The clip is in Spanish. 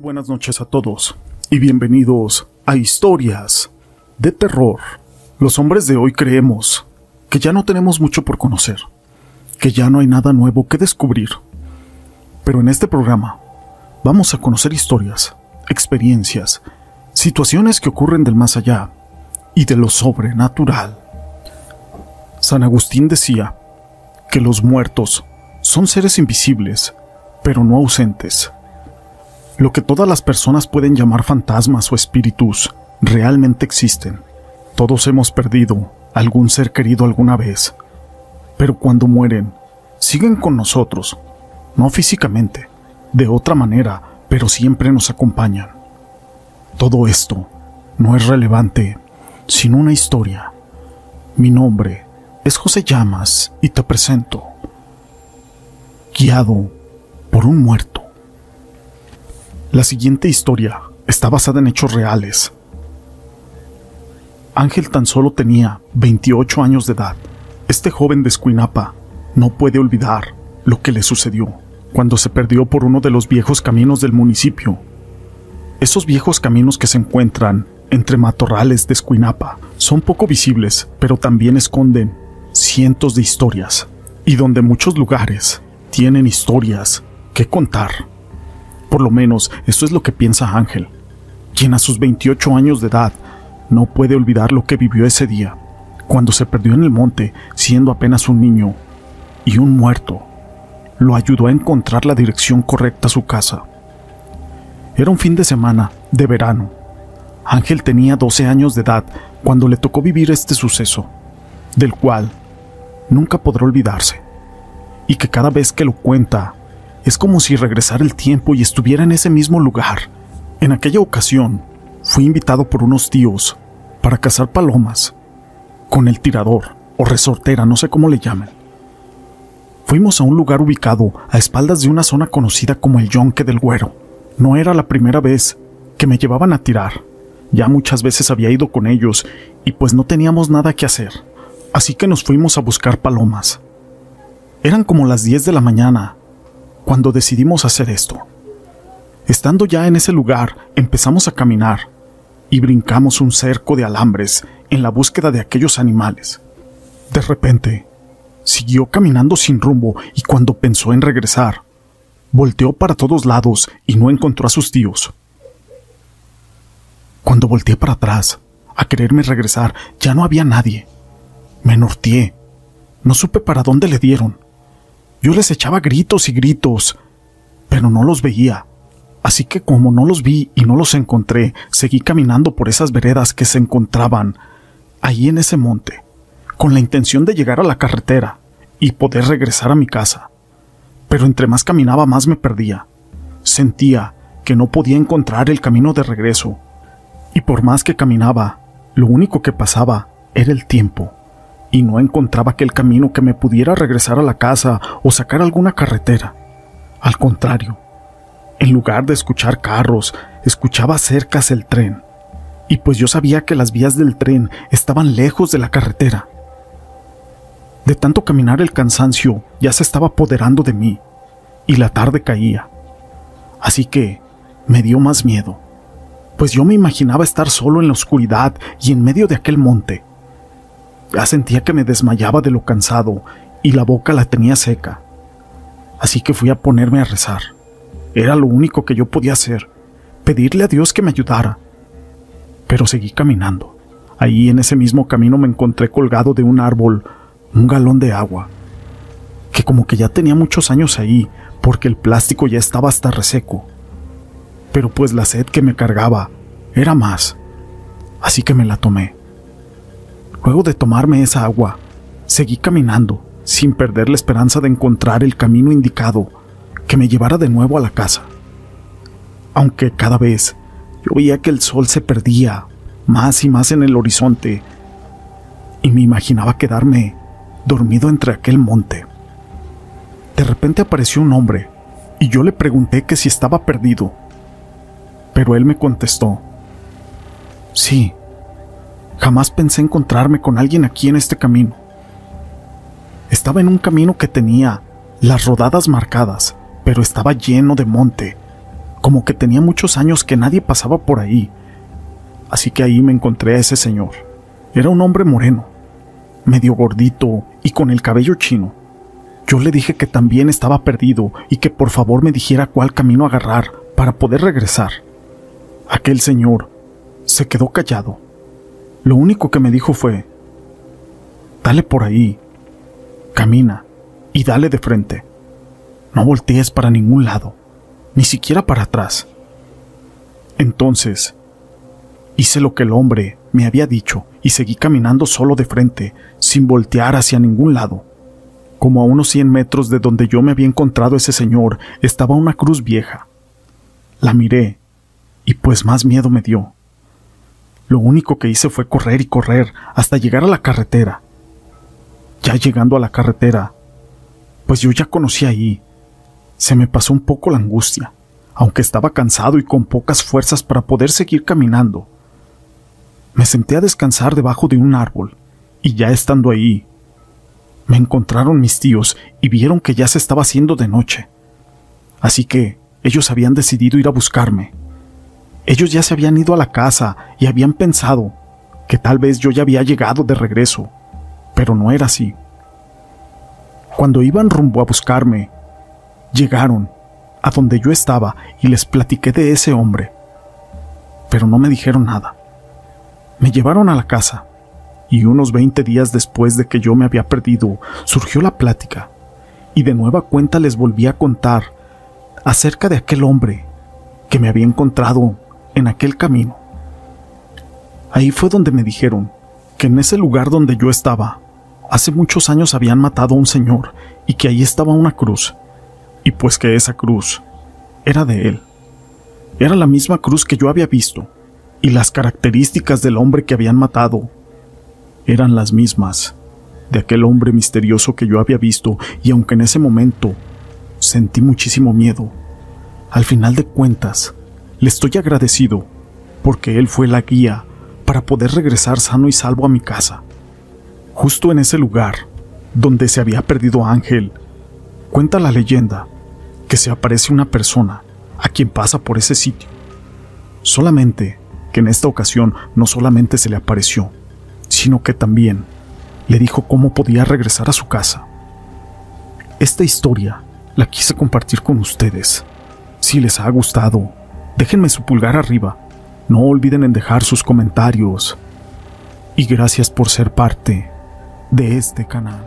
Buenas noches a todos y bienvenidos a Historias de Terror. Los hombres de hoy creemos que ya no tenemos mucho por conocer, que ya no hay nada nuevo que descubrir. Pero en este programa vamos a conocer historias, experiencias, situaciones que ocurren del más allá y de lo sobrenatural. San Agustín decía que los muertos son seres invisibles, pero no ausentes. Lo que todas las personas pueden llamar fantasmas o espíritus realmente existen. Todos hemos perdido algún ser querido alguna vez, pero cuando mueren, siguen con nosotros, no físicamente, de otra manera, pero siempre nos acompañan. Todo esto no es relevante sin una historia. Mi nombre es José Llamas y te presento, guiado por un muerto. La siguiente historia está basada en hechos reales. Ángel tan solo tenía 28 años de edad. Este joven de Escuinapa no puede olvidar lo que le sucedió cuando se perdió por uno de los viejos caminos del municipio. Esos viejos caminos que se encuentran entre matorrales de Escuinapa son poco visibles, pero también esconden cientos de historias, y donde muchos lugares tienen historias que contar. Por lo menos eso es lo que piensa Ángel, quien a sus 28 años de edad no puede olvidar lo que vivió ese día, cuando se perdió en el monte siendo apenas un niño y un muerto. Lo ayudó a encontrar la dirección correcta a su casa. Era un fin de semana, de verano. Ángel tenía 12 años de edad cuando le tocó vivir este suceso, del cual nunca podrá olvidarse, y que cada vez que lo cuenta es como si regresara el tiempo y estuviera en ese mismo lugar. En aquella ocasión, fui invitado por unos tíos para cazar palomas con el tirador o resortera, no sé cómo le llaman. Fuimos a un lugar ubicado a espaldas de una zona conocida como el Yonque del Güero. No era la primera vez que me llevaban a tirar. Ya muchas veces había ido con ellos y pues no teníamos nada que hacer. Así que nos fuimos a buscar palomas. Eran como las 10 de la mañana cuando decidimos hacer esto. Estando ya en ese lugar, empezamos a caminar y brincamos un cerco de alambres en la búsqueda de aquellos animales. De repente, siguió caminando sin rumbo y cuando pensó en regresar, volteó para todos lados y no encontró a sus tíos. Cuando volteé para atrás, a quererme regresar, ya no había nadie. Me norteé. No supe para dónde le dieron. Yo les echaba gritos y gritos, pero no los veía. Así que como no los vi y no los encontré, seguí caminando por esas veredas que se encontraban ahí en ese monte, con la intención de llegar a la carretera y poder regresar a mi casa. Pero entre más caminaba más me perdía. Sentía que no podía encontrar el camino de regreso. Y por más que caminaba, lo único que pasaba era el tiempo y no encontraba aquel camino que me pudiera regresar a la casa o sacar alguna carretera. Al contrario, en lugar de escuchar carros, escuchaba cercas el tren, y pues yo sabía que las vías del tren estaban lejos de la carretera. De tanto caminar el cansancio ya se estaba apoderando de mí, y la tarde caía. Así que me dio más miedo, pues yo me imaginaba estar solo en la oscuridad y en medio de aquel monte, ya sentía que me desmayaba de lo cansado y la boca la tenía seca. Así que fui a ponerme a rezar. Era lo único que yo podía hacer, pedirle a Dios que me ayudara. Pero seguí caminando. Ahí en ese mismo camino me encontré colgado de un árbol un galón de agua, que como que ya tenía muchos años ahí, porque el plástico ya estaba hasta reseco. Pero pues la sed que me cargaba era más, así que me la tomé. Luego de tomarme esa agua, seguí caminando, sin perder la esperanza de encontrar el camino indicado que me llevara de nuevo a la casa. Aunque cada vez yo veía que el sol se perdía más y más en el horizonte y me imaginaba quedarme dormido entre aquel monte. De repente apareció un hombre y yo le pregunté que si estaba perdido, pero él me contestó, sí, Jamás pensé encontrarme con alguien aquí en este camino. Estaba en un camino que tenía las rodadas marcadas, pero estaba lleno de monte, como que tenía muchos años que nadie pasaba por ahí. Así que ahí me encontré a ese señor. Era un hombre moreno, medio gordito y con el cabello chino. Yo le dije que también estaba perdido y que por favor me dijera cuál camino agarrar para poder regresar. Aquel señor se quedó callado. Lo único que me dijo fue, dale por ahí, camina y dale de frente. No voltees para ningún lado, ni siquiera para atrás. Entonces, hice lo que el hombre me había dicho y seguí caminando solo de frente, sin voltear hacia ningún lado. Como a unos cien metros de donde yo me había encontrado ese señor estaba una cruz vieja. La miré y pues más miedo me dio. Lo único que hice fue correr y correr hasta llegar a la carretera. Ya llegando a la carretera, pues yo ya conocía ahí, se me pasó un poco la angustia, aunque estaba cansado y con pocas fuerzas para poder seguir caminando. Me senté a descansar debajo de un árbol, y ya estando ahí, me encontraron mis tíos y vieron que ya se estaba haciendo de noche. Así que ellos habían decidido ir a buscarme. Ellos ya se habían ido a la casa y habían pensado que tal vez yo ya había llegado de regreso, pero no era así. Cuando iban rumbo a buscarme, llegaron a donde yo estaba y les platiqué de ese hombre, pero no me dijeron nada. Me llevaron a la casa y unos 20 días después de que yo me había perdido, surgió la plática, y de nueva cuenta les volví a contar acerca de aquel hombre que me había encontrado en aquel camino. Ahí fue donde me dijeron que en ese lugar donde yo estaba, hace muchos años habían matado a un señor y que ahí estaba una cruz, y pues que esa cruz era de él. Era la misma cruz que yo había visto, y las características del hombre que habían matado eran las mismas de aquel hombre misterioso que yo había visto y aunque en ese momento sentí muchísimo miedo, al final de cuentas le estoy agradecido porque él fue la guía para poder regresar sano y salvo a mi casa. Justo en ese lugar donde se había perdido Ángel, cuenta la leyenda que se aparece una persona a quien pasa por ese sitio. Solamente que en esta ocasión no solamente se le apareció, sino que también le dijo cómo podía regresar a su casa. Esta historia la quise compartir con ustedes. Si les ha gustado, Déjenme su pulgar arriba. No olviden en dejar sus comentarios. Y gracias por ser parte de este canal.